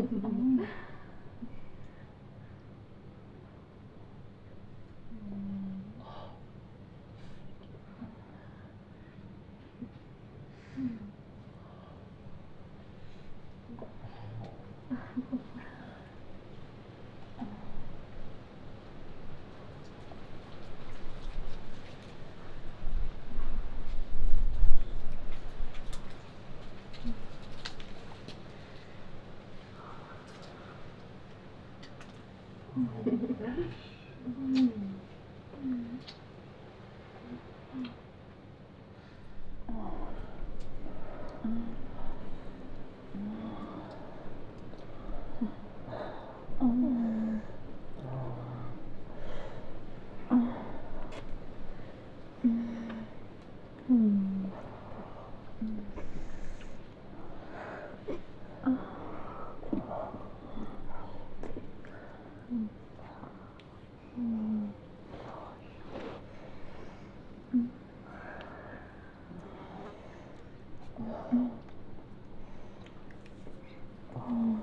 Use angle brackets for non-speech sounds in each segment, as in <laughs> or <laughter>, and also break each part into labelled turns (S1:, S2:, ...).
S1: 음. Thank you. Oh,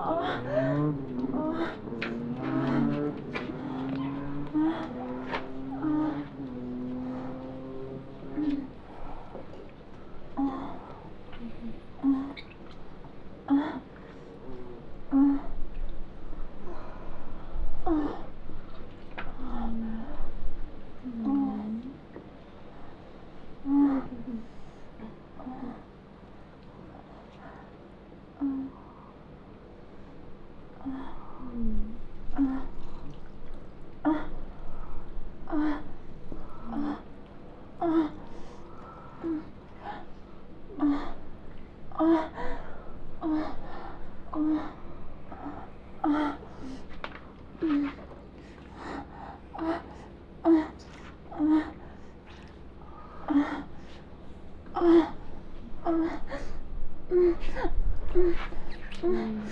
S1: 啊啊！啊，嗯，啊，啊，啊，啊，啊，啊，嗯，嗯，嗯，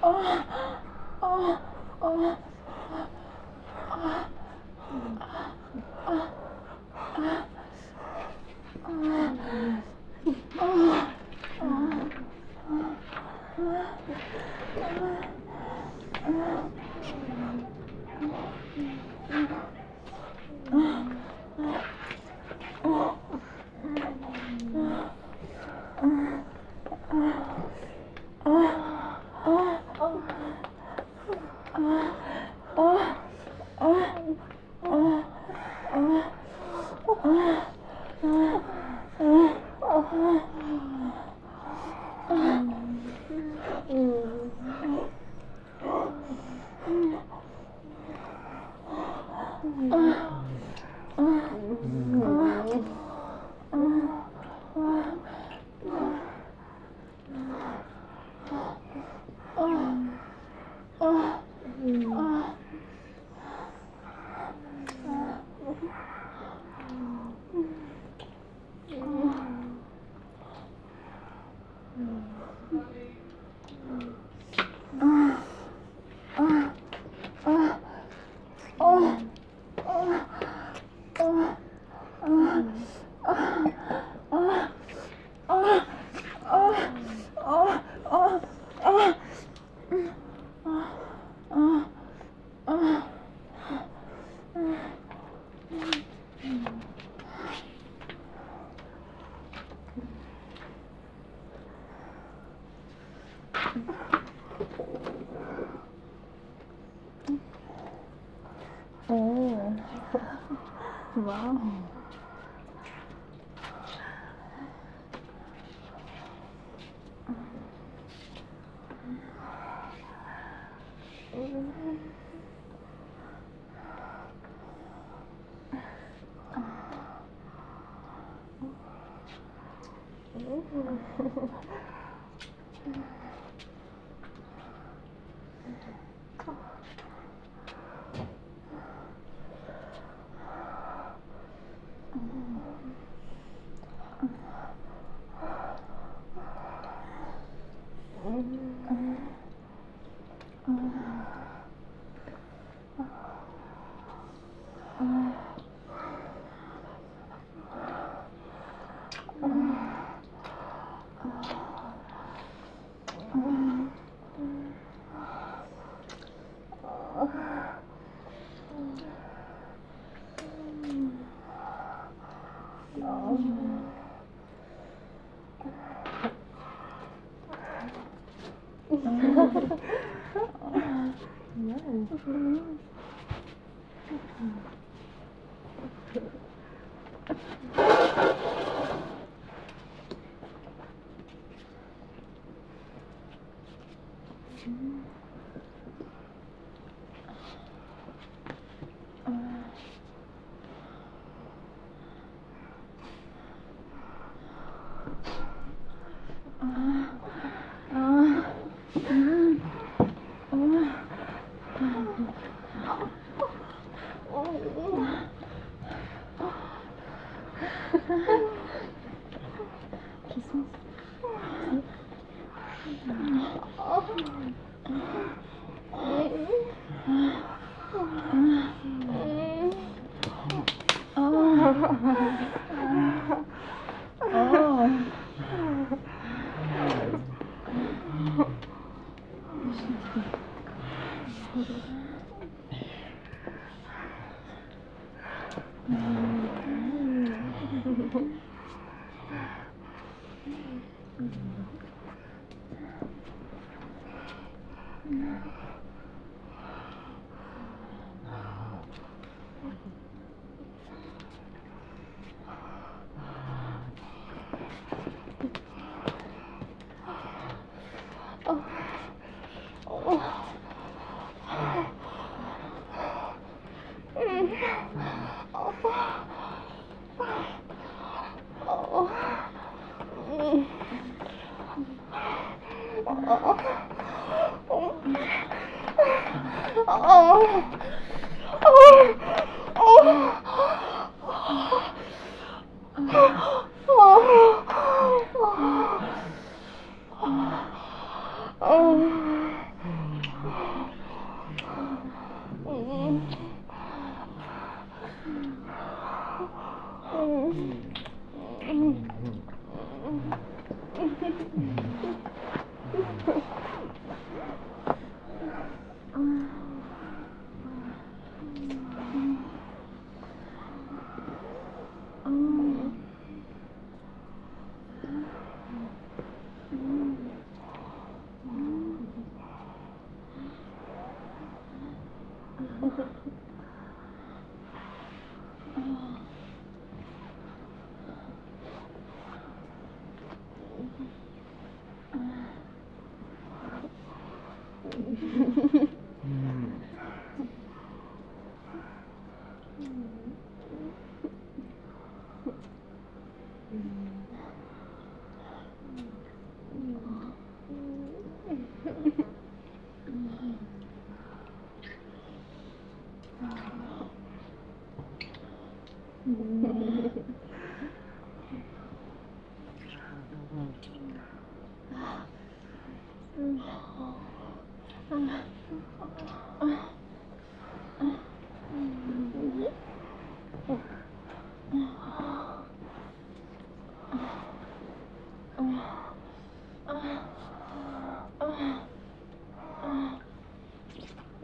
S1: 啊，啊，啊，啊，啊，啊，啊，啊。啊啊啊啊啊啊！Wow. <laughs> Oh.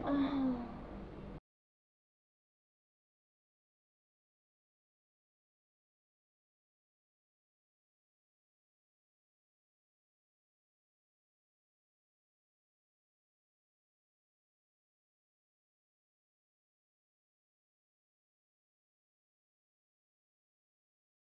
S1: 唉。